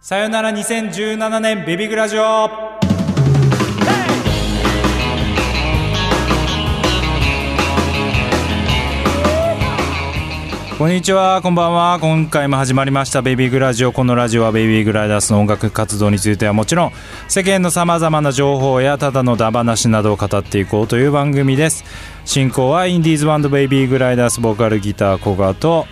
さよなら2017年ベビーグラジオこんにちは、こんばんは。今回も始まりましたベビーグラジオ。このラジオはベイビーグライダースの音楽活動についてはもちろん、世間の様々な情報やただのダ話などを語っていこうという番組です。進行はインディーズバンドベイビーグライダースボーカルギター小川と、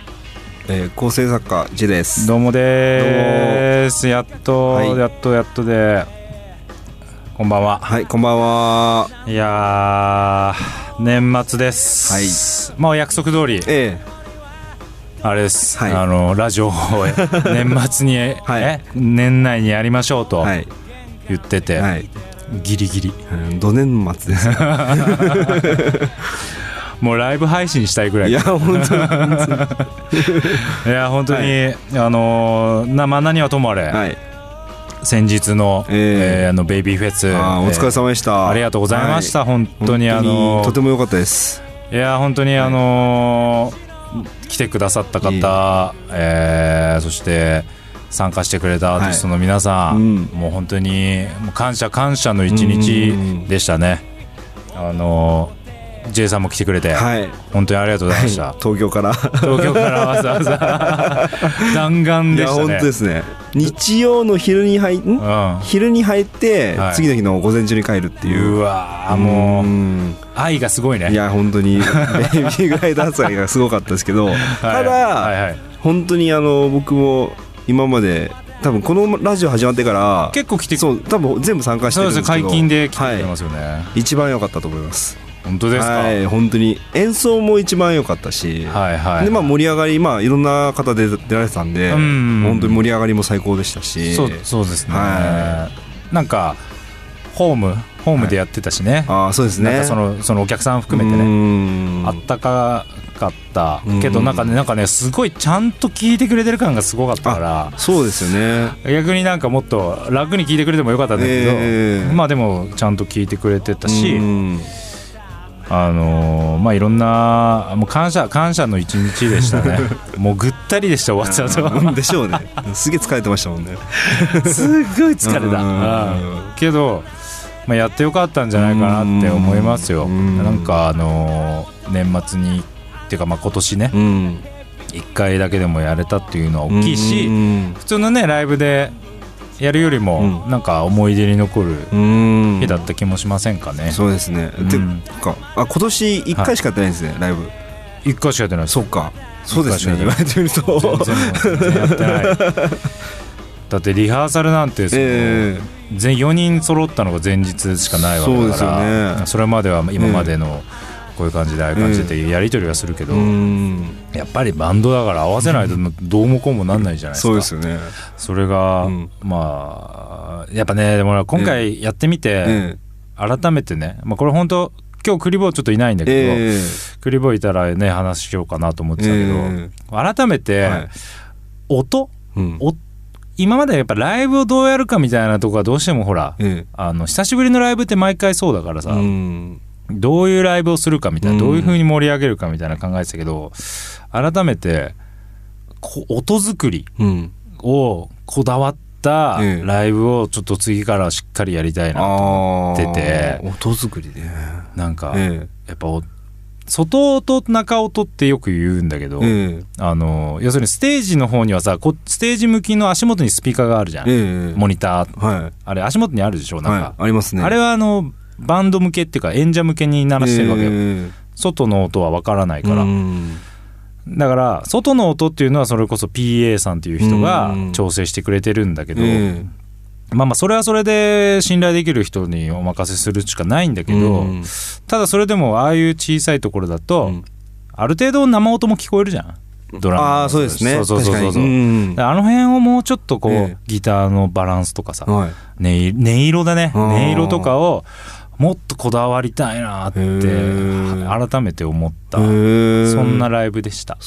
えー構成作家ジェです。どうもです。やっと、はい。やっとやっとで、こんばんは。はいこんばんは。いやー、年末です。まあお約束通り、えあれです、はい。あのラジオを 年末に、はい。え年内にやりましょうとえはい。言ってて、はい。ギリギリ。うんど年末ですよ もうライブ配信したいぐらい。いや本当に。いや本当に、あのなまあ何はともあれ、はい。先日の,、ええ。えーあのベイビーフェス。あーお疲れ様でした。ありがとうございました、は本当にあのとても良かったです。いや本当にあの来てくださったいい。方、えーそして参加してくれたアーティストの皆さん、はいうん。もう本当に感謝感謝の一日でしたね。あの J さんも来てくれて、はい。本当にありがとうございました。はい。東京から。東京からわざわざ。弾丸いや本でしたね。当ですね。日曜の昼に入ん？うん。昼に入ってはい。次の日の午前中に帰るっていう。うわーもううん。愛がすごいね。いや本当にベイビーグライダースがすごかったですけどただ、はいはい、本当にあの僕も今まで多分このラジオ始まってから結構来てそう多分全部参加してるんですけど。解禁で来てますよね。い、一番良かったと思います本当ですか？はい本当に。演奏も一番良かったし、はいはい。でまあ盛り上がりまあいろんな方で出られてたんで、うん。本当に盛り上がりも最高でしたし。そうそうですね、はなんかホームホームでやってたしね、ああそうですね。なんかそのそのお客さん含めてうねん。あったかかった。うん。けどなんかねなんかねすごいちゃんと聞いてくれてる感がすごかったから。そうですよね。逆になんかもっと楽に聞いてくれてもよかったんだけど、ええ。まあでもちゃんと聞いてくれてたし、うんあのーまあいろんなもう感謝感謝の一日でしたね。もうぐったりでした終わった後。うんでしょうね。すげえ疲れてましたもんね。すっごい疲れた、けど、まあ、やってよかったんじゃないかなって思いますよ、うん。なんかあのー年末にっていうかまあ今年ね。うん。1回だけでもやれたっていうのは大きいし、うん。普通のねライブでやるよりもうん。なんか思い出に残るうん。日だった気もしませんかね、そうですね、うん。てかあ今年1回しかやってないんですね、ライブ。1回しかやってないそうか。そうですね。一言われてみると。全然やってない。だってリハーサルなんてその、え全4人揃ったのが前日しかないわけだからそれまでは今までのこういう感じでああいう感じでってやり取りはするけえど、うん。やっぱりバンドだから合わせないとどうもこうもなんないじゃないですか。そうですよね。それが、うん。まあやっぱねでも今回やってみて、え改めてね、まあ、これ本当今日クリボーちょっといないんだえけど、えクリボーいたらね話しようかなと思ってたけど、え改めて、はい。音？うん。お今までやっぱライブをどうやるかみたいなとこはどうしてもほらえあの久しぶりのライブって毎回そうだからさ、えうんどういうライブをするかみたいな、うん。どういう風に盛り上げるかみたいな考えてたけど改めてこ音作りうん。をこだわったええ。ライブをちょっと次からしっかりやりたいなと思ってて。音作りね。なんか、えやっぱお外音中音ってよく言うんだけど、ええ。あの要するにステージの方にはさこステージ向きの足元にスピーカーがあるじゃん、モニター。はい。あれ足元にあるでしょ？なんか、はい。ありますね。あれはあのバンド向けっていうか演者向けに鳴らしてるわけよ、え外の音はわからないえから、うん。だから外の音っていうのはそれこそ PA さんっていう人がうん。調整してくれてるんだけど、えまあまあそれはそれで信頼できる人にお任せするしかないんだえけど、うん。ただそれでもああいう小さいところだと、うん。ある程度生音も聞こえるじゃん。ドラムの。ああそうですね。そうそうそうそう。確かに。うん。であの辺をもうちょっとこう、ええ。ギターのバランスとかさ、はい。音色だね。音色とかをもっとこだわりたいなって改めて思った。そんなライブでした。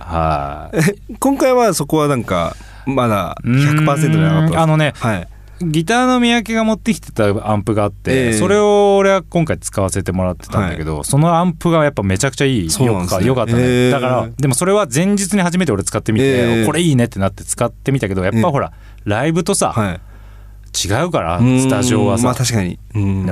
はい。今回はそこはなんかまだ100%じゃなかったあのねはい。ギターの三宅が持ってきてたアンプがあって、ええ。それを俺は今回使わせてもらってたんだけど、そのアンプがやっぱめちゃくちゃいいそうなんですね。よかったね、ええ。だからでもそれは前日に初めて俺使ってみて、ええ。これいいねってなって使ってみたけどやっぱほら、ライブとさ、はい違うからスタジオはさ、まあ確かに。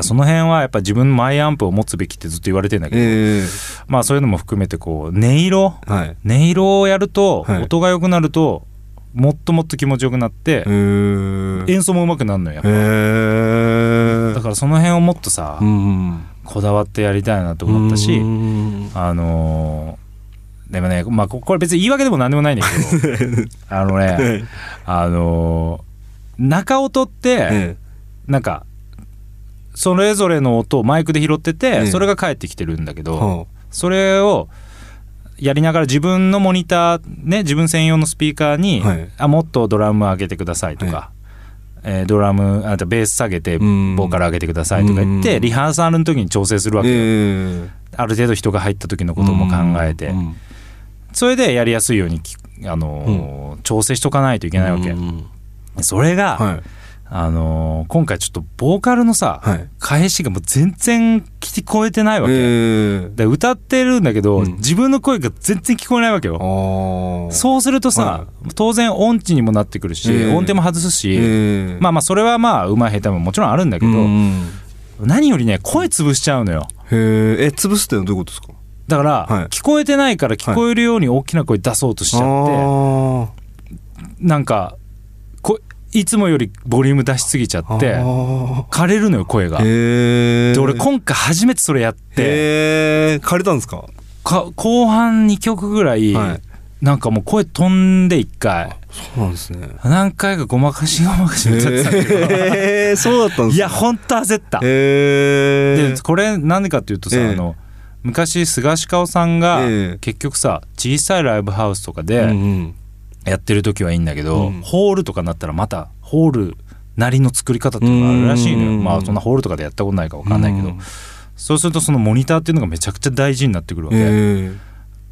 その辺はやっぱ自分のマイアンプを持つべきってずっと言われてんだけど、えまあそういうのも含めてこう音色？えはい。音色をやると、はい。音が良くなるともっともっと気持ちよくなって、え。ー演奏も上手くなるのよえ。だからその辺をもっとさ、うんこだわってやりたいなと思ったし、うん。あのーでもね、まあ、ここれ別に言い訳でも何でもないんだけど あのねあのー中音って、えなんかそれぞれの音をマイクで拾ってて、ええ。それが返ってきてるんだけど、それをやりながら自分のモニターね自分専用のスピーカーに、はい。あもっとドラム上げてくださいとか、えードラムあとベース下げてうん。ボーカル上げてくださいとか言って、うん。リハーサルの時に調整するわけよ、えある程度人が入った時のことも考えて、うん。それでやりやすいようにきあのー調整しとかないといけないわけ、うんそれが、はい。あのー今回ちょっとボーカルのさ、はい。返しがもう全然聞こえてないわけ、ええで歌ってるんだけど、うん。自分の声が全然聞こえないわけよ。そうするとさ、は当然音痴にもなってくるし、ええ音程も外すし、ええまあまあそれはまあうまい下手ももちろんあるんだけど、うん何よりね声潰しちゃうのよ。へええ潰すってのはどういうことですか？だから、はい。聞こえてないから聞こえるように大きな声出そうとしちゃって、あなんかこいつもよりボリューム出しすぎちゃあってあ枯れるのよ声が。で俺今回初めてそれやって。へえ借りたんですか？か後半2曲ぐらい、はい。なんかもう声飛んで1回。そうなんですね。何回かごまかしごまかし歌ってたんだけどへえそうだったんですいやほんと焦った。でこれなんでかっていうとさ、ええ。あの昔菅氏香さんがええ。結局さ小さいライブハウスとかうんうでんやってる時はいいんだけど、うん。ホールとかになったらまたホールなりの作り方っていうのがあるらしいのよ、うん。まあそんなホールとかでやったことないか分かんないけど、うん。そうするとそのモニターっていうのがめちゃくちゃ大事になってくるわけ、え。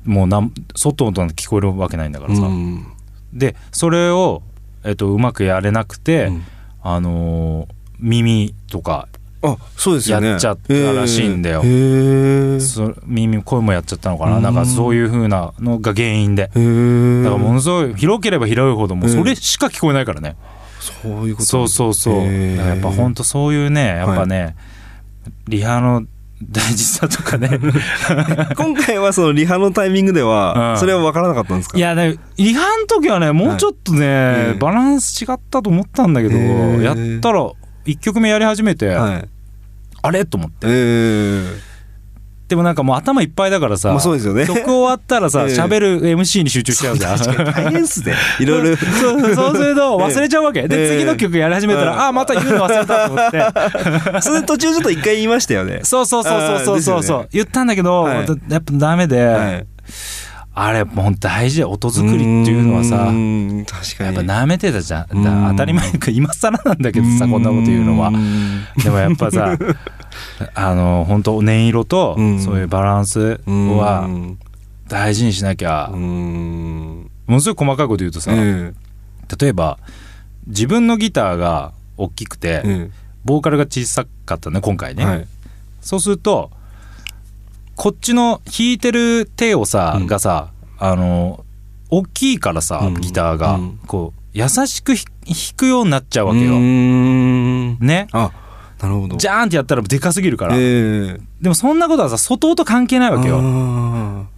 もうなん外音なんて聞こえるわけないんだかえらさ、うん。でそれを、えっと、うまくやれなくて、うん。あのー耳とかあそうですよね。やっちゃったらしいんだよ。へえそ耳声もやっちゃったのかな、うん。なんかそういう風なのが原因で。へえだからものすごい広ければ広いほどもうそれしか聞こえないからね、そういうこと。そうそうそう、へー。やっぱほんとそういうねやっぱね、リハの大事さとかね。今回はそのリハのタイミングでうん。はそれは分からなかったんですか？いやねリハの時はねもうちょっとね、ええバランス違ったと思ったんだけど、やったら1曲目やり始めて、はいあれ？と思って。えでもなんかもう頭いっぱいだからさ、まあそうですよね。曲終わったらさ ええ喋る MC に集中しちゃうじゃん。え大変っすね。いろいろ。そうそうすると 忘れちゃうわけ。で、ええ次の曲やり始めたら、うん。あ、また言うの忘れたと思って。それ途中ちょっと一回言いましたよね。そうそうそうそうそうそうね。言ったんだけど、はい。やっぱダメで、はいあれ、もう大事音作りっていうのはさ。確かに。やっぱ舐めてたじゃん。当たり前か、今更なんだけどさ、こんなこと言うのは。う。ん。でもやっぱさ、あの、本当音色とう、ん。そういうバランスうん。は大事にしなきゃ。う、ん。ものすごい細かいこと言うとさ、え例えば、自分のギターが大きくて、ええ。ボーカルが小さかったね今回ね、はい。そうするとこっちの弾いてる手をさ、うん。がさあの大きいからさ、うん。ギターが、うん。こう優しくひ弾くようになっちゃうわけよ、ね。あなるほど。ジャーンってやったらでかすぎるから、ええ。でもそんなことはさ外音関係ないわけよ。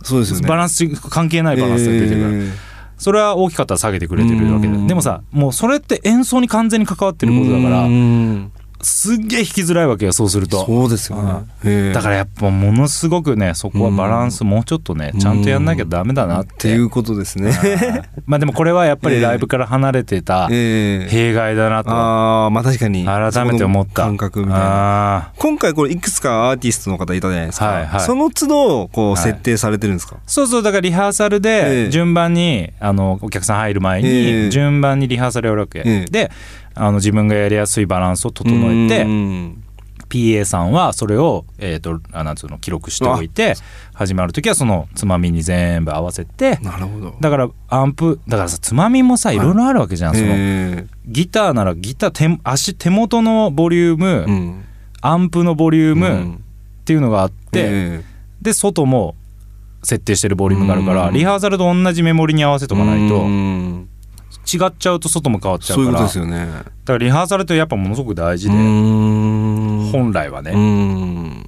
そうですよね。バランス関係ないバランスが出てる。から、えそれは大きかったら下げてくれてるわけで。うん。でもさもうそれって演奏に完全に関わってることだからうんすっげえ弾きづらいわけよそうすると。そうですよね。ええ。だからやっぱものすごくねそこはバランスもうちょっとねちゃんとやんなきゃダメだなっっていうことですね。はいまあでもこれはやっぱりライブから離れてたええ。弊害だなと。ああまあ確かに。改めて思った。感覚みたいな。今回これいくつかアーティストの方いたじゃないですか、はいはい。その都度こうはい設定されてるんですか、そうそうだからリハーサルええ。で順番にあのお客さん入る前ええ。に順番にリハーサルやるわけ。ええ。であの自分がやりやすいバランスを整えうてん PA さんはそれをえーとあなんつうの記録しておいて始まる時はそのつまみに全部合わせてなるほど。だからアンプだからさつまみもさい。ろいろあるわけじゃん、そのえギターならギター手足手元のボリューム、えうん。アンプのボリュームうん。っていうのがあって、えで外も設定してるボリュームがあるから、うん。リハーサルと同じメモリに合わせとかないと、うん違っちゃうと外も変わっちゃうそういうからことですよね。だからリハーサルってやっぱものすごく大事うで、ん。本来はね、うん。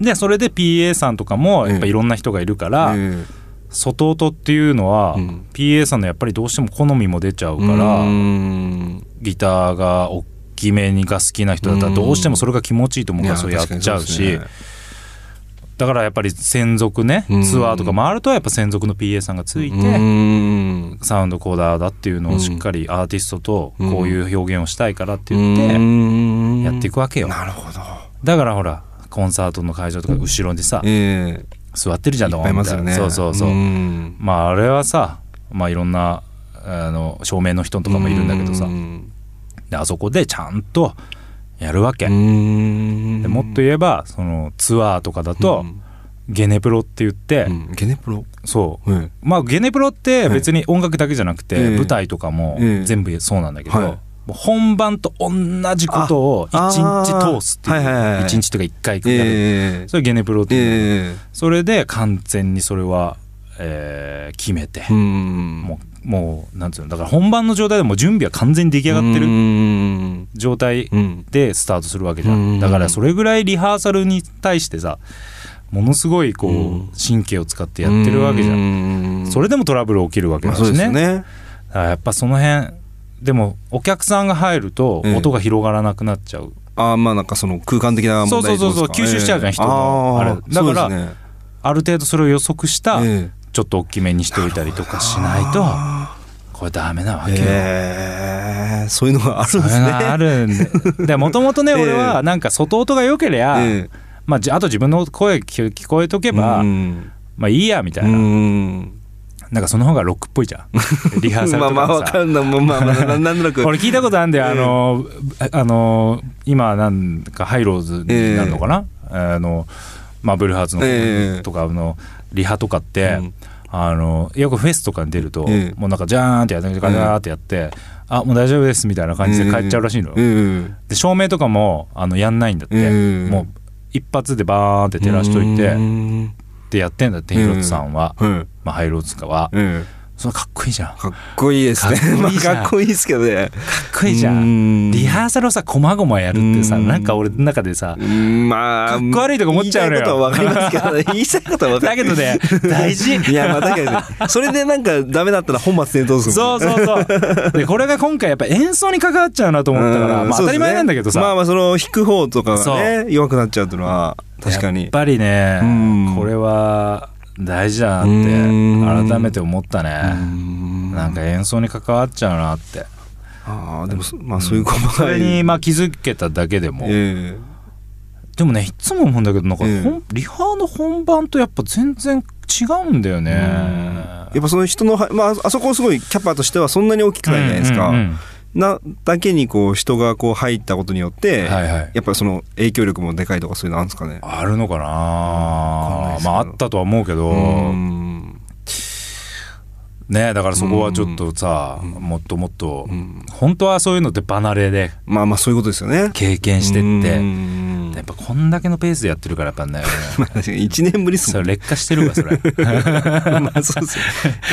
でそれで PA さんとかもやっぱいろんな人がいるから、え外音っていうのは、うん。PA さんのやっぱりどうしても好みも出ちゃうえから、うん。ギターが大きめにが好きな人だったらどうしてもそれが気持ちいいと思うからいそれやっちゃうしだからやっぱり専属ねうん。ツアーとか回るとやっぱ専属の PA さんがついて、うん。サウンドコーダーだっていうのをしっかりアーティストとこういう表現をしたいからって言ってん。やっていくわけよ。なるほど。だからほらコンサートの会場とか後ろにさええ。座ってるじゃんいっぱいいますよね。そうそうそう。うん。まああれはさまあいろんなあの照明の人とかもいるんだけどさ。うん。であそこでちゃんとやるわけ、うん。でもっと言えばそのツアーとかだと、ゲネプロって言って、うん。ゲネプロ？そう。はいまあゲネプロって別に音楽だけじゃなくて、ええ。舞台とかもええ。全部そうなんだけど、はい。本番と同じことをあ一日通すっていういはいはい一日とか一回やる、ええそれゲネプロっていう、ええ。それで完全にそれは、えー決めて、うん。もうもうなんつうのだから本番の状態でもう準備は完全に出来上がってうるん。状態うんでスタートするわけじゃうん。んだからそれぐらいリハーサルに対してさものすごいこう、うん。神経を使ってやってるわけじゃん、ん。それでもトラブル起きるわけだしね,、ですよね。だからやっぱその辺でもお客さんが入るとええ。音が広がらなくなっちゃう、ああまあなんかその空間的な問題そうそうそうそう吸収しちゃうじゃんええ人の。あれ。ーだからある程度それを予測した、えちょっと大きめにしておいたりとかしないとこれダメなわけえよ。そういうのがあるんですね。あるんで。でもともとねええ。俺はなんか外音が良ければ、ええ。まあ、じあと自分の声聞聞こえとけば、うんまあいいやみたいな、うんなんかその方がロックっぽいじゃん。リハーサルまあまあとかもさわかんない。まあまあまあななんとなく。俺聞いたことあるんだよ、ええ。あのあの今なんかハイローズになるのかな、あのまあブルーハーツのええ。とかのリハとかって、うん。あのよくフェスとかに出ると、ええもうなんかジャーンってやってガガーってやって、あもう大丈夫ですみたいな感じで帰っちゃうらしいので照明とかもあのやんないんだって、ええもう一発でバーンって照らしといてうん。でやってんだってヒロトさんは、はいまあ、ハイローズかは、ええそれかっこいいじゃん。かかっこいいですね。かっこいいですけどね。っこいいじゃうん。んリハーサルをさこまごまやるってさうん。なんか俺の中でさうんまあかっこ悪いとか思っちゃうのよ。言いたいことはわかりますけどね。言いたいことはわかるだけどね大事。いやまあ確かにね。それでなんかダメだったら本末転倒するそうそうそう。でこれが今回やっぱ演奏に関わっちゃうなと思ったから、まあ、当たり前なんだけどさ、まあまあその弾く方とかそがね弱くなっちゃうっていうのは確かに。やっぱりねうん。これは大事だなってうん。改めて思ったね。なんか演奏に関わっちゃうなって。ああでもそまあそういう細そかいれにまあ気づけただけでも、えでもねいつも思うんだけどなんかええ。ほんリハの本番とやっぱ全然違うんだよね。えやっぱその人のはまああそこすごいキャパとしてはそんなに大きくないじゃないですか、うんうんうんなだけにこう人がこう入ったことによって、はいはい。やっぱりその影響力もでかいとかそういうのあるんですかね。あるのかな。わかんないですけど。まああったとは思うけど。うんねだからそこはちょっとさもっともっとうん本当はそういうのって離れで。まあまあそういうことですよね。経験してって。うん。やっぱこんだけのペースでやってるからやっぱね。まあ確かに。1年ぶりっすもんそれ劣化してるわそれ。まあそうですよ。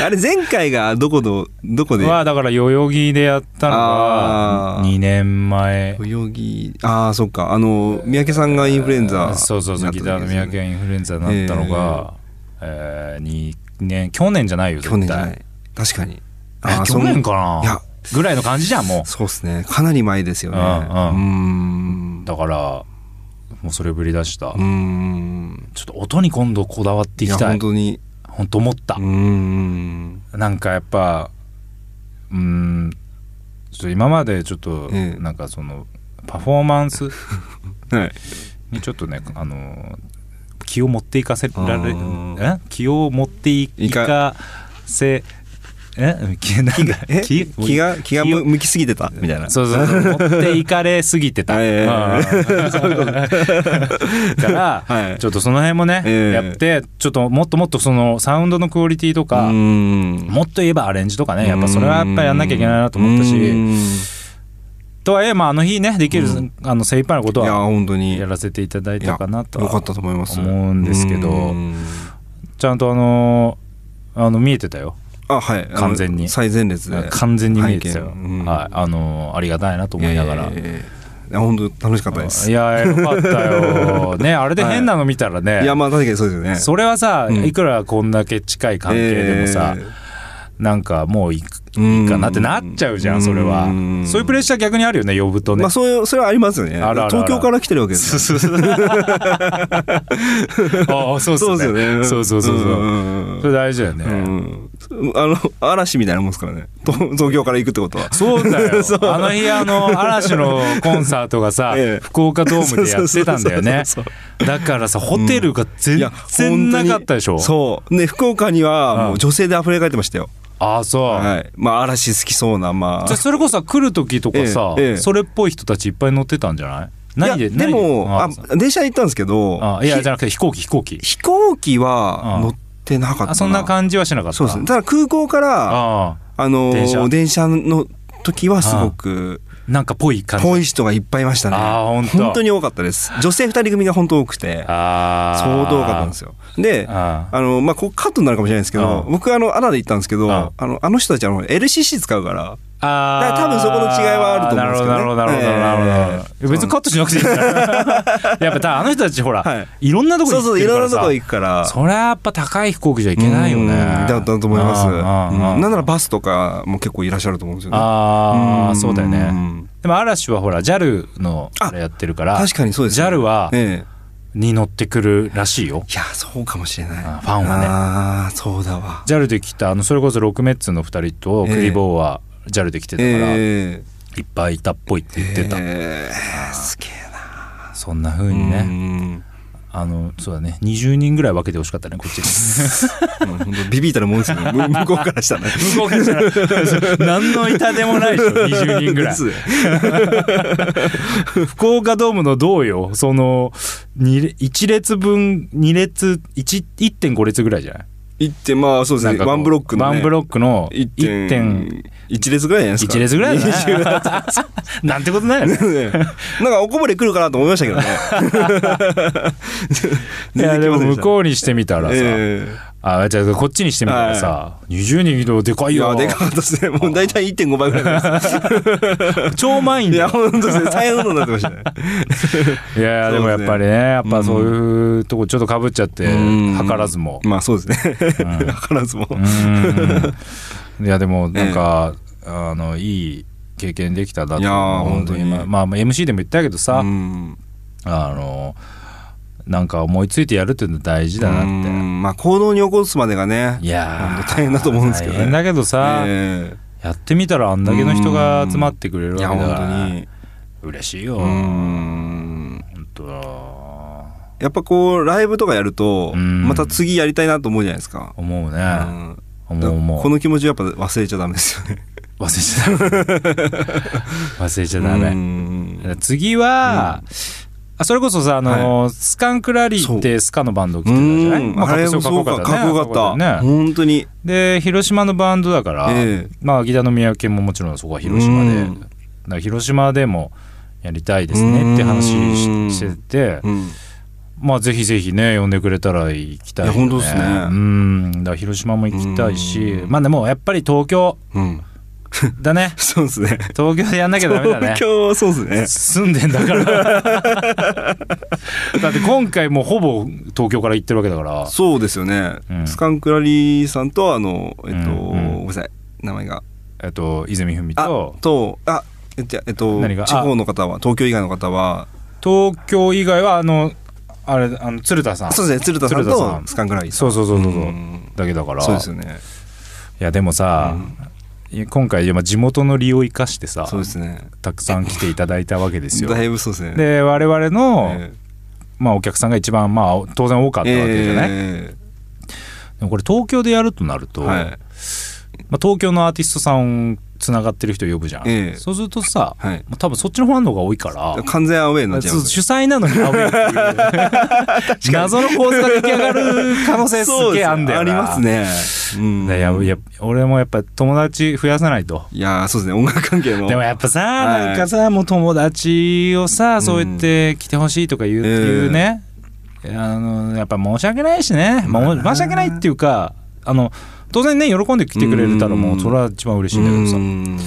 あれ前回がどこのどこで？はだから代々木でやったのが2年前。泳ぎああそっか。あの三宅さんがインフルエンザそうそうそうギターの三宅がインフルエンザになったのが、えー、2年去年じゃないよ絶対。去年確かに。えあー去年かそな？んいや。ぐらいの感じじゃんもそうですね。かなり前ですよね。うん。うん。うだからもうそれぶり出した、うん。ちょっと音に今度こだわっていきたい。本当に。本当思った、うんなんかやっぱうん。ちょっと今までちょっとええ。なんかそのパフォーマンス はい。にちょっとねあの気を持っていかせられ気を持っていかせえ？気なんだえ？気？気が気が向きすぎてた？みたいな。そうそうそう。持っていかれすぎてた、から、はい。ちょっとその辺もね、ええ。やってちょっともっともっとそのサウンドのクオリティとか、うん。もっと言えばアレンジとかねやっぱそれはやっぱりやんなきゃいけないなと思ったし。うん。とはいえまああの日ねできる、あの精一杯のこといやは本当に。やらせていただいたかなとはよかったと思います。思うんですけど。うん。ちゃんとあのあの見えてたよあはい。完全に。最前列で。完全に見えてたよ、うん。はい、あのありがたいなと思いながら。いやいやいやいや本当楽しかったです。いやよかったよ。ねあれで変なの見たらね、いやまあ確かにそうですよね。それはさ、うん。いくらこんだけ近い関係でもさ、えなんかもういいーいかなってなっちゃうじゃんそれは。うんそういうプレッシャー逆にあるよね呼ぶとね、まあそういうそれはありますよね。東京から来てるわけですそうそうそうああそうっすそうですよね。ねそうそうそうそう。うん。それ大事だよね、うんあの嵐みたいなもんですからね。と東京から行くってことは。そうだよ。あの日あの嵐のコンサートがさ、ええ。福岡ドームでやってたんだよね。そうそうだからさホテルが全然なかったでしょ、そう。ね福岡にはもう女性で溢れ返ってましたよ。ああそう、はい。まあ嵐好きそうなまあ。じゃあそれこそさ来る時とかさ、えそれっぽい人たちいっぱい乗ってたんじゃない？何でで。もあ電車で行ったんですけどあいやひじゃなくて飛行機飛行機。飛行機は乗ってなかったそんな感じはしなかった。そうですね。ただ空港からああ。の電車。電車の時はすごくあなんかぽい感じ。ぽい人がいっぱいいましたね。あーほんと本当に多かったです。女性二人組が本当多くて相当多かったんですよ。でああ。のまあここカットになるかもしれないですけどうん。僕あのアナで行ったんですけどうん。あのあの人たちあの LCC 使うからあだから多分そこの違いはあると思うんですけどね。なるほどなるほどなるほどなるほど。なるほど別にカットしなくていい やっぱあの人たちほら、、はい。ろんなとこそうそういろんなとこ行くから。そりゃやっぱ高い飛行機じゃいけないよね。うんだだと思いますなんならバスとかも結構いらっしゃると思うんですよね。ああん。そうだよね。ん。でも嵐はほら JAL のあれやってるから確かにそうですね。JAL はええ。に乗ってくるらしいよ。いやそうかもしれない。あファンはね。ああそうだわ。JAL で来たあのそれこそロックメッツの2人とクリボーは JAL で来てたから、えいっぱいいたっぽいって言ってた、ええ。すげえな。そんな風にね、ねあのそうだね。20人ぐらい分けてほしかったねこっちに 本当ビビったらもんですよね。向向こうからしたら。ね向こうからしたら。何の痛でもないでしょ 20人ぐらい。福岡ドームの銅よ？その1列分2列1 1.5列ぐらいじゃない？行ってまあそうですね。ワンブロックのね。ワンブロックの1 1点。1列ぐらいじゃないですか。1列ぐらいだ20ね。なんてことないよね。ねなんかおこぼれ来るかなと思いましたけどね。いやでも 向うこうにしてみたらさ、えあじゃあこっちにしてみたらさ、20人いるでかえいいよやでかかったですねもう大体1.5倍ぐらいです。超満員いや本当ですね。大変なことになってましたね。いやでもやっぱりねやっぱそういうとこちょっとかぶっちゃってうん。図らずも。まあそうですね。うん。図らずも。うん。いやでもなんか、あのいい経験できたなといやー思う本当に。まあ、まあ、MC でも言ったけどさ、うん。あのなんか思いついてやるっていうの大事だなって、うん。まあ行動に起こすまでがねいや大変だと思うんですけどね。大変だけどさ、えやってみたらあんだけの人が集まってくれるわけだから本当に。嬉しいよ、う本ん当。だやっぱこうライブとかやるとうん。また次やりたいなと思うじゃないですか。思うね、うん。思う思う。この気持ちやっぱ忘れちゃダメですよね。忘れちゃダメ。忘れちゃダメ、うん。次は、あそれこそさあの、スカンクラリーってスカのバンド来てたじゃない、まあ、あれもかっこよそうかかっこよかった。ね。本当に。で広島のバンドだから、ええ。まあギターの宮家ももちろんそこは広島で、広島でもやりたいですねって話ししてて、うん。まあぜひぜひね呼んでくれたら行きたいよ、ね、いや本当ですね。うん。だ広島も行きたいしうん。まあでもやっぱり東京うんだね。そうですね。東京でやんなきゃダメだね。東京はそうですね。住んでんだから。だって今回もうほぼ東京から行ってるわけだから。そうですよね、うん。スカンクラリーさんとあのえっと、うんうん。ごめんなさい。名前が。えっと泉文あと。とあえっとえっと地方の方は東京以外の方は。東京以外はあのあれあの鶴田さん。そうですね。鶴田さんとスカンクラリーさそんうそうそうそうそう。うん。だけだから。そうですよね。いやでもさ、今回まあ地元の利を生かしてさそうですね。たくさん来ていただいたわけですよ。だいぶそうですね。で我々の、えまあ、お客さんが一番まあ当然多かったわけじゃない、えでもこれ東京でやるとなると、えはい。まあ、東京のアーティストさんつながってる人呼ぶじゃん、ええ。そうするとさ、はい。まあ多分そっちのファンの方が多いから完全アウェーになっちゃう主催なのにアウェーっていう。謎の構図が出来上がる可能性すげえあんだよありますね。うん。ねいやいや俺もやっぱ友達増やさないと。いやそうですね。音楽関係の。でもやっぱさ、はい。なんかさもう友達をさそうやって来てほしいとか言う,、ええ。いうね。あのやっぱ申し訳ないしね、まあ、申し訳ないっていうかあの当然ね喜んで来てくれたらもうそれは一番嬉しいんだけどさ。うん。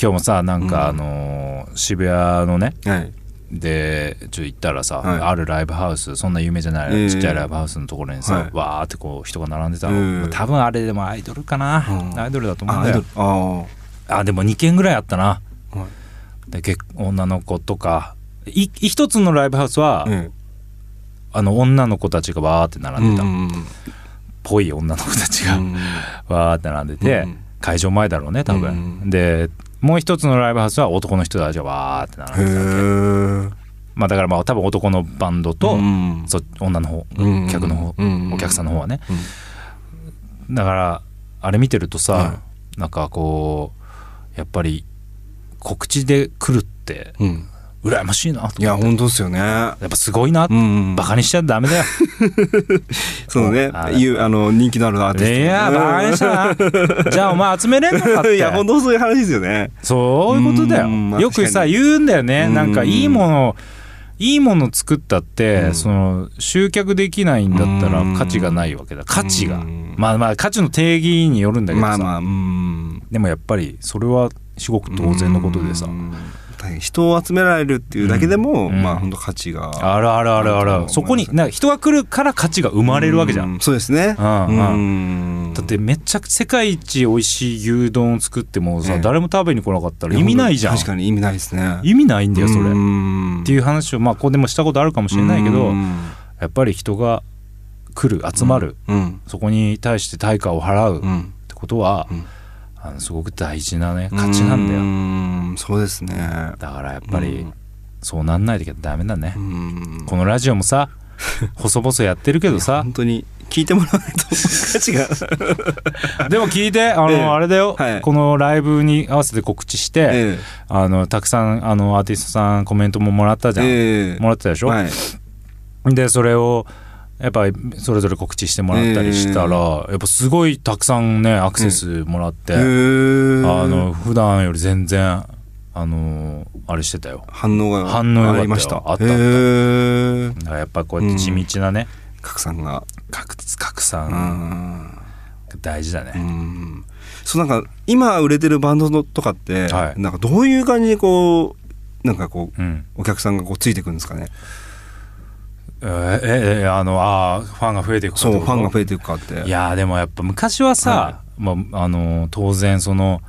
今日もさなんかあうん。のー渋谷のねはい。でちょっと行ったらさ、はい。あるライブハウスそんな有名じゃない、ええちっちゃいライブハウスのところにさ、はい。わーってこう人が並んでたの、ええ多分あれでもアイドルかな、うん。アイドルだと思うんだよ。ル。ああでも2軒ぐらいあったな。はで結女の子とかい一つのライブハウスは、えあの女の子たちがわーって並んでた、うんぽい女の子たちが、うん。わーって並んでて、うん。会場前だろうね多分、うん。でもう一つのライブハウスは男の人たちがわーって並んでたまあだからまあ多分男のバンドと、うん。そ女の方、うん。客の方、うん。お客さんの方はね、うん。だからあれ見てるとさ、はなんかこうやっぱり告知で来るってうん羨ましいなといや本当ですよね。やっぱすごいな、うんバカにしちゃダメだよ。そうね。あいうあの人気のあるアーティストいやバカにしたな。じゃあお前集めれんのかって。いや本当そういう話ですよね。そういうことだよ。よくさ言うんだよね。うん。なんかいいものいいもの作ったって、うん。その集客できないんだったらうん。価値がないわけだ。価値が。うん。まあまあ価値の定義によるんだけどさ、まあまあうん。でもやっぱりそれは至極当然のことでさ。うん大変人を集められるっていうだけでも、うん。まあ本当価値が。あるあるあるあある。そこにな人が来るから価値が生まれるわけじゃん、うそうですね。うんうん。だってめちゃくちゃ世界一美味しい牛丼を作ってもさ、ええ。誰も食べに来なかったら意味ないじゃん。確かに意味ないですね。意味ないんだよそれ、っっていう話をまあここでもしたことあるかもしれないけど、やっぱり人が来る集まる、うん。そこに対して対価を払うっうん。てことは、うんあのすごく大事なね価値なんだよ、うんそうですね。だからやっぱりうん。そうなんないとダメだね、うん。このラジオもさ 細々やってるけどさ。本当に聞いてもらわないと価値が。でも聞いてあの、ええ。あれだよ、はい。このライブに合わせて告知して、えあのたくさんあのアーティストさんコメントももらったじゃん、え。もらってたでしょ、はい。でそれをやっぱりそれぞれ告知してもらったりしたら、やっぱすごいたくさんねアクセスもらって、へー。あの普段より全然あのあれしてたよ。反応が反応良かったよ。ありました。あったあった。やっぱこうやって地道なね、拡散が。拡拡う散ん。大事だね、うん。そうなんか今売れてるバンドのとかって、はい。なんかどういう感じでこうなんかこううん。お客さんがこうついてくるんですかね？えーえーあのあーファンが増えていくかそうファンが増ええていくかって。いやーでもやっぱ昔はさ、はまあ、あの当然その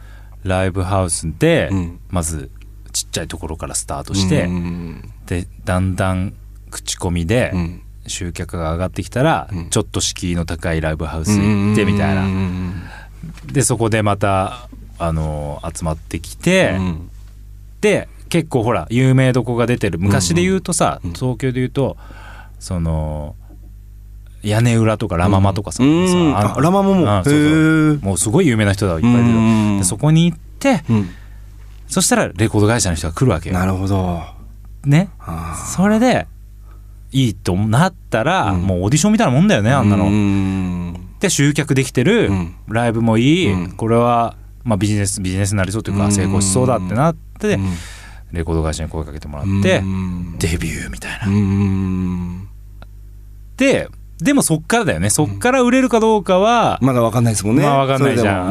ライブハウスで、うん。まずちっちゃいところからスタートして、うんでだんだん口コミでうん。集客が上がってきたら、うん。ちょっと敷居の高いライブハウス行ってみたいな、うん。でそこでまたあの集まってきて、うん。で結構ほら有名どこが出てる。昔で言うとさ、うん。東京で言うとその屋根裏とかラママとかさ,、うんさあラママも。うんそうもうすごい有名な人がいっぱいいるうんでそこに行ってうん。そしたらレコード会社の人が来るわけよ。なるほど。ね。それでいいとなったら、うん。もうオーディションみたいなもんだよねあんなの。うんで集客できてる、うんライブもいい、うん。これは、まあ、ビジネスビジネスになりそうというか、うん。成功しそうだってなって、うん。レコード会社に声かけてもらって、うんデビューみたいな。うんででもそっからだよね。そっから売れるかどうかは、まだわかんないですもんね。まあわかんないじゃ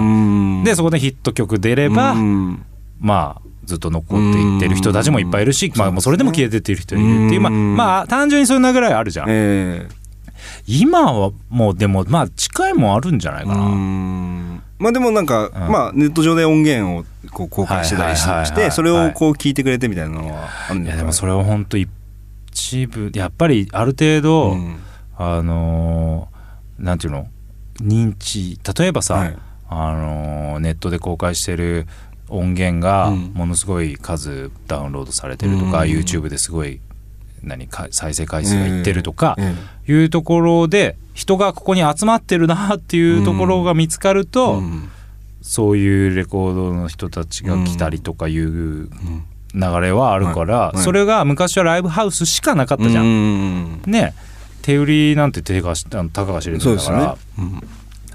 ん。でそこでヒット曲出れば、うん。まあずっと残っていってる人たちもいっぱいいるし、まあ、もうそれでも消えてってる人いるっていう、まあ、うん。まあ単純にそんなぐらいあるじゃん、え今はもうでもまあ近いもんあるんじゃないえかな、うん。まあでもなんか、ん。まあネット上で音源をこう公開してたりしてそれをこう聞いてくれてみたいなのはあるんいですか？やでもそれは本当一部やっぱりある程度、うん。あのーなんていうの？認知例えばさ、はい。あのーネットで公開してる音源がうん。ものすごい数ダウンロードされてるとか、うん。YouTube ですごい何か再生回数がいってるとかえいうところで人がここに集まってるなっていうところが見つかるえと、うん。そういうレコードの人たちが来たりとかいう流れはあるから、それが昔はライブハウスしかなかったじゃん。うん。ね。手売りなんて手がたかが知れてるから。よね。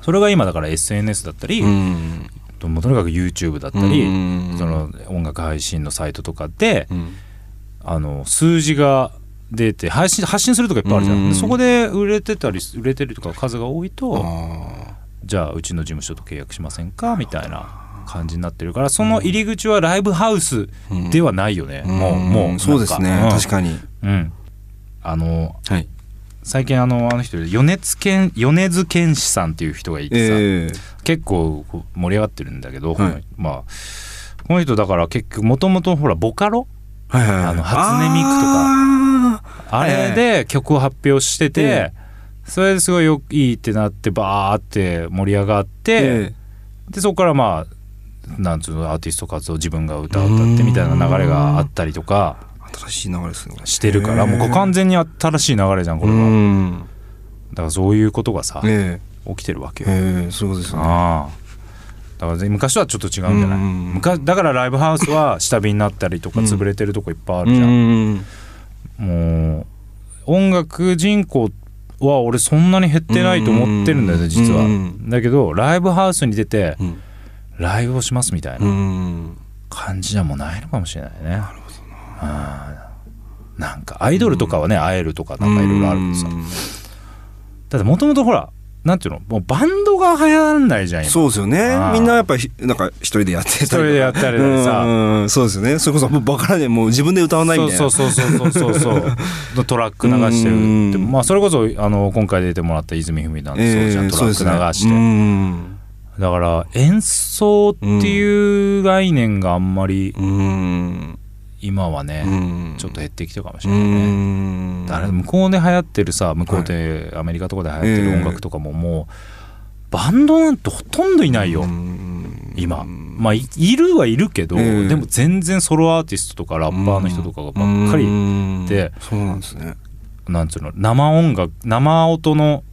それが今だから SNS だったり、うん。ともうとにかく YouTube だったり、うん。その音楽配信のサイトとかで、うん。あの数字が出て配信発信するとかいっぱいあるじゃん、そこで売れてたり売れてるとか数が多いとあじゃあうちの事務所と契約しませんか？みたいな感じになってるからその入り口はライブハウスではないよね、もうもうなんか。そうですね、うん。確かに。うん。あのはい。最近あのあの人で米津玄米津玄師さんっていう人がいてさ、え結構盛り上がってるんだけど、はい。まあこの人だから結局もともとほらボカロ？えはいはいはい。あの初音ミクとか。あれで曲を発表してて、えそれですごいよいいってなってバーって盛り上がって、えでそこからまあなんつうのアーティスト活動自分が歌を歌ってみたいな流れがあったりとか。新しい流れですね。してるからもう完全に新しい流れじゃんこれうはん。だからそういうことがさえ。起きてるわけえよ。ええそうですね。だから昔とはちょっと違うんじゃない？うん昔だからライブハウスは下火になったりとかうん。潰れてるとこいっぱいあうるじゃん、んもう音楽人口は俺そんなに減ってないと思ってるんだよね実は。うん。だけどライブハウスに出てうんライブをしますみたいうなん。感じじゃもうないのかもしれないね。なるほどな。なんかアイドルとかはね会えるとかなんかいろいろあるけどさ。うん。だってもともとほらなんていうの？もうバンドが流行らないじゃん今。そうですよね。みんなやっぱひなんか一人でやってたり一人でやったりとかさ。そうですよね。それこそもうバカらねもう自分で歌わないみたいな。そうそうそうそうそうそう。の トラック流してるって。うん。まあそれこそあの今回出てもらった泉文なんてそうじゃん、ええトラック流して、うんだから演奏っていう概念があんまりうん。今はね、うん。ちょっと減ってきてるかもしうれないね、ん。だから向こうで流行ってるさ向こうでアメリカとかで流行ってる音楽とかももうバンドなんてほとんどいないよ、うん。今。まあいいるはいるけど、ええ。でも全然ソロアーティストとかラッパーの人とかがばっかり、うん。でそうなんですね。なんつうの生音楽生音の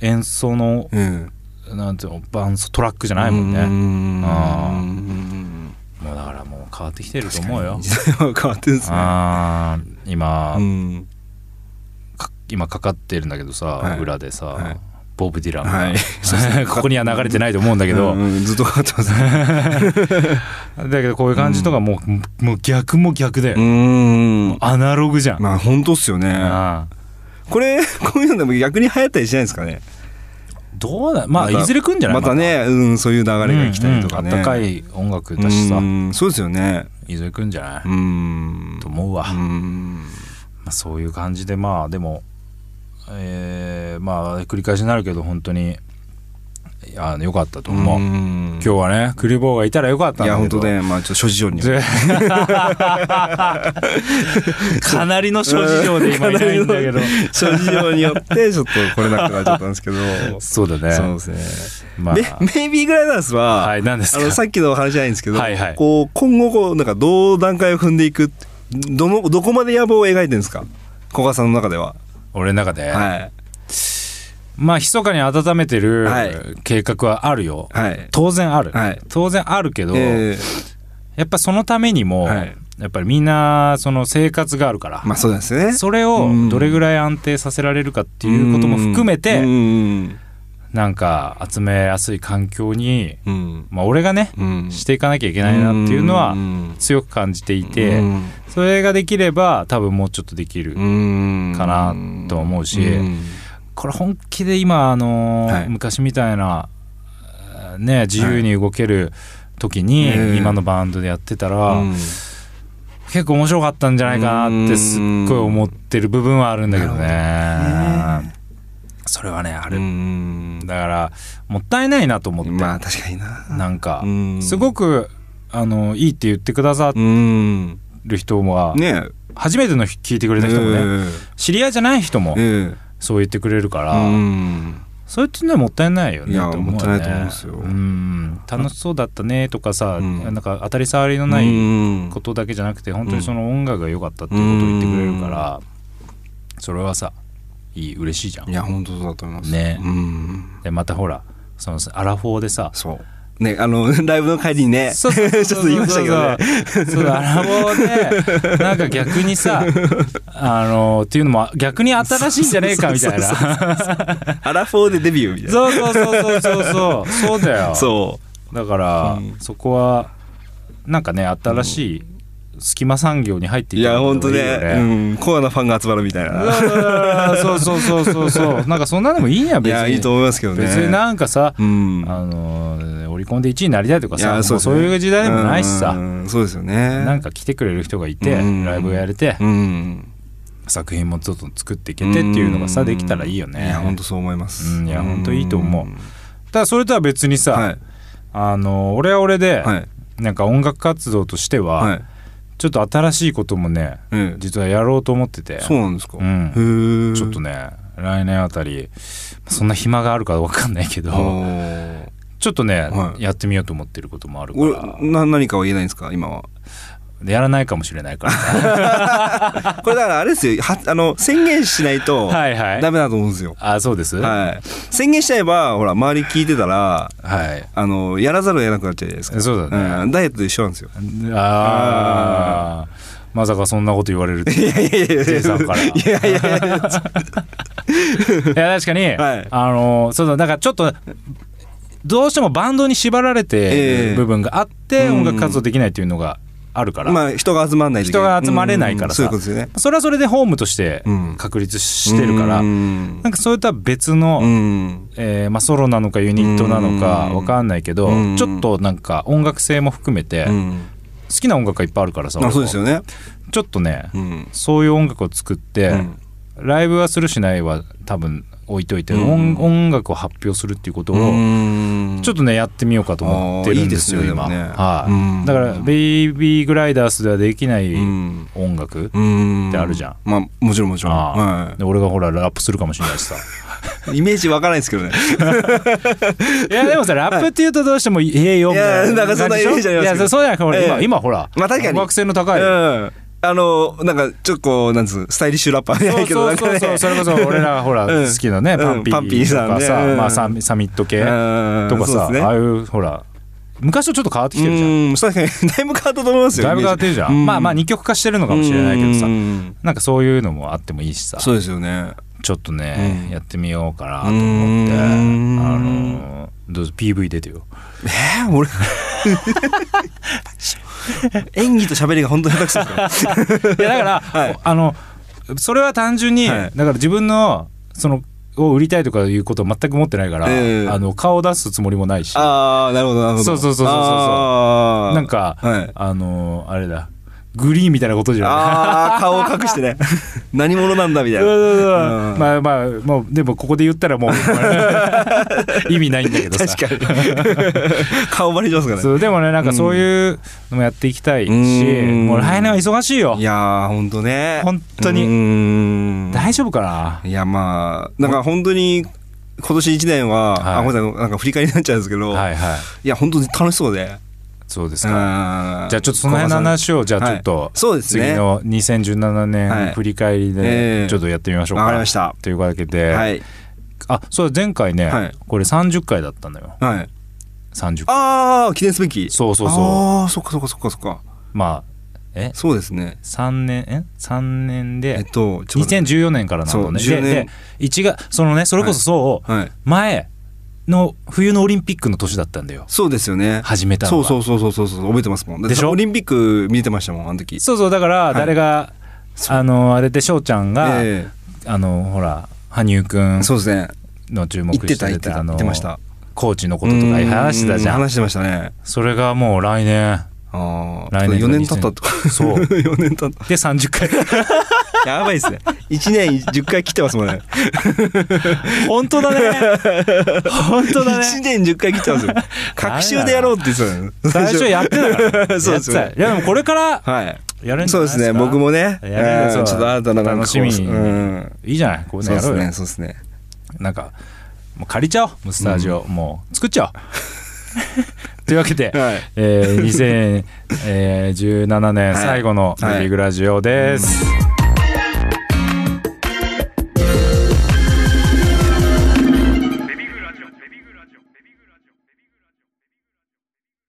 演奏のえなんつうのバンストラックじゃえないもんね、うん。もうだからもう変わってきてると思うよ。時代は変わってるんですね。今、うん。か今かかってるんだけどさ、はい。裏でさ、はい。ボブ・ディランが、はい。ここには流れてないと思うんだけど、うん。うん。ずっとかかってますね。だけどこういう感じとかもう,、もう逆も逆だよ、うん。アナログじゃん、まあ本当っすよね。あこれこういうのでも逆に流行ったりしないですかね？ーどうだまあいずれ来るんじゃない？またねうんそういう流れが来たりとかね。うんうんあったかい音楽だしさ、うんそうですよね。いずれ来るんじゃない、うん。と思うわ、うまんあ、そういう感じでまあでもえーまあ繰り返しになるけど本当にいやよかったと思う、うん。今日はねクリボーがいたらよかったんいだけど。や本当ねまあちょっと諸事情にで かなりの諸事情で今いないんだけど。諸事情によってちょっと来れなくなっちゃったんですけど。そうだね。そうですね。まあ。メメイビーグライダースは、はい何ですか？あのさっきの話じゃないんですけど、はいはい。こう今後こうなんかどう段階を踏んでいくどのどこまで野望を描いてるんですか？古賀さんの中では。俺の中で、はいまあ密かに温めてるはい。計画はあるよ、はい。当然ある、はい。当然あるけど、えやっぱそのためにも、はい。やっぱりみんなその生活があるから、ーまあそうですね。それをどれぐらい安定させられるかっていうことも含めて、うん。なんか集めやすい環境に、うん。まあ、俺がね、うん。していかなきゃいけないなっていうのはうん。強く感じていて、うん。それができれば多分もうちょっとできる、うん。かなと思うしんこれ本気で今あのーはい。昔みたいなえーね自由に動ける時に、ええ今のバンドでやってたら、うん。結構面白かったんじゃないかなってすっごい思ってる部分はあるんだけどね。それはねある、うん。だからもったいないなと思って、まあ確かにな。なんか、うん。すごくあのいいって言ってくださうんる人は、ね初めての聞いてくれた人もね、知り合いじゃない人もええそう言ってくれるから、うん。それってねもったいないよねいやって思うよね。もったいないと思うんですよ。うん。楽しそうだったねとかさ、うん。なんか当たり障りのないうん。ことだけじゃなくて本当にその音楽が良かったっていうことを言ってくれるから、それはさいい嬉しいじゃん。いや本当だと思います。ね。うん。でまたほらそのアラフォーでさそうねあの ライブの帰りにね ちょっと言いましたけどね。そうそうアラフォーでなんか逆にさ あのっていうのも逆に新しいんじゃねえかみたいな。アラフォーでデビューみたいな。そうそうそうそう。そうそうそうだよ。そだから、うん。そこはなんかね新しい隙間産業に入っていいや本当いいよね。うん。コアなファンが集まるみたいな。そうそうそうそう。そう。なんかそんなのもいいんや別に。いやいいと思いますけどね。別になんかさ、うん。あのーオリコンで1位になりたいとかいさもうやそう,、いう時代でもないしさ、うん。そうですよね。なんか来てくれる人がいて、うん。ライブをやれて、うん。作品もちょっと作っていけてっていうのがさ、ん。できたらいいよね。いや本当そう思います。うん。いや本当いいと思う。うん。ただそれとは別にさ、はい。あの俺は俺で、はい。なんか音楽活動としては、はいちょっと新しいこともねええ実はやろうと思ってて。そうなんですか。うん。へえちょっとね来年あたりそんな暇があるか分かんないけどおちょっとね、はい。やってみようと思ってることもあるか俺らな何かは言えないんですか今は？でやらないかもしれないから、これだからあれですよ。はあの宣言しないとはいはい。ダメだと思うんですよ。あそうです？はい。宣言しちゃえばほら周り聞いてたらはい。あのやらざるを得なくなっちゃうじゃないですか。そうだね。うん。ダイエットと一緒なんですよ。ああまさかそんなこと言われるっていやいやいや。J さんから。いやいやいや。いや確かに、はい。あのそうだだからちょっとどうしてもバンドに縛られてええ。る部分があって、うん。音楽活動できないっていうのがあるから、まあ人が集まんない人が集まれないからさ。うんそういうことですよね。それはそれでホームとしてうん確立してるから、うん。なんかそれとは別の、うん。えーまあ、ソロなのかユニットなのかうん。わかんないけど、うん。ちょっとなんか音楽性も含めてうん。好きな音楽がいっぱいあるからさ、あそうですよね。ちょっとね、うん。そういう音楽を作って、うん。ライブはするしないは多分置いといて、うん音音楽を発表するっていうことを、うん。ちょっとねやってみようかと思ってるんですよあーいいですね今、ね。はい、うん。だから「ベイビーグライダース」ではできないうん。音楽、うん。ってあるじゃん。まあもちろんもちろん。はで俺がほらラップするかもしれないしさ。い イメージわからないですけどね。いやでもさラップっていうとどうしても「ええよ」みたいいやなんかそんなイメージありますけど。いやそうじゃなくて今,、ええ。今ほら、まあ確かに。音楽性の高い、うんあのなんかちょっとこうなんつうスタイリッシュラッパーじゃなそういけどそうそうそうなんかね。それこそ俺らがほら うん。好きなね、うんパンピーーとかさ、まあ、サミサミット系うんとかさ、ああいうほら昔とちょっと変わってきてるじゃん。うん確かにだいぶ変わったと思いますよだいぶ変わってるじゃん、うん。まあまあ二極化してるのかもしれないけどさ。うん。なんかそういうのもあってもいいしさ。そうですよね。ちょっとね、うん。やってみようかなと思って。あうん。のどうぞ PV 出てよ。えー俺 演技と喋りが本当に下手くそですよ いやだから、はい。あのそれは単純に、はい。だから自分のそのを売りたいとかいうことを全く持ってないから、ええ。あの顔を出すつもりもないし。ああなるほどなるほど。そうそうそうそうそうなんか、はい。あのあれだグリーンみたいなことじゃないああ顔を隠してね。何者なんだみたいな。そうん。まあまあもうでもここで言ったらもう 意味ないんだけどさ。確かに。顔バレしますからね。そうでもねなんかそういうのもやっていきたいし、うん。もう来年は忙しいよ。いやーほんとね。本当に。に大丈夫かな？いやまあなんか本当に今年1年は、はい。あごめんなさいなんか振り返りになっちゃうんですけど、い、はい。はいや本当に楽しそうでそうですじかじゃあちょっとその辺の話をじゃあちょっと、そうですね。次の2017はい。年振り返りえでえちょっとやってみましょうか。わかりました。というわけで、はい。あそう前回ね、はい。これ30回だったのよ。はい。30回。ああ記念すべき。そうそうそう。ああそっかそっかそっかそっか。まあえ？そうですね。3年？え？3年えっでとちょっと2014年からなのね。そう10年。でで1月そのねそれこそそう、はい。前の冬のオリンピックの年だったんだよ。そうですよね。始めたのが。そうそうそうそうそうそう。覚えてますもん。でしょ？オリンピック見てましたもんあの時。そうそう。だからい。誰が、あのあれで翔ちゃんが、えあのほら羽生くんえそうですね。の注目言ってしたて言ってたってました。コーチのこととか話してたじゃん。う話してましたね。それがもう来年。ああ来年4年経ったとそう。4年経った。で30回 やばいですね。1年10回切ってますもんね。本当だね。本当だ1ね年10回切ってますよ。隔週でやろうって言ってたの最初やってたから。そうです。よやってた。いやでもこれからはい。やるそうですね。僕もね。ちょっと新たな楽しみに。うん。いいじゃないこういうそうですのやろうよ。ねそうですね。なんかもう借りちゃおうもうスタジオ、もう作っちゃおう。というわけで、はい。えー、2017年最後の「はい。グラジオ」です。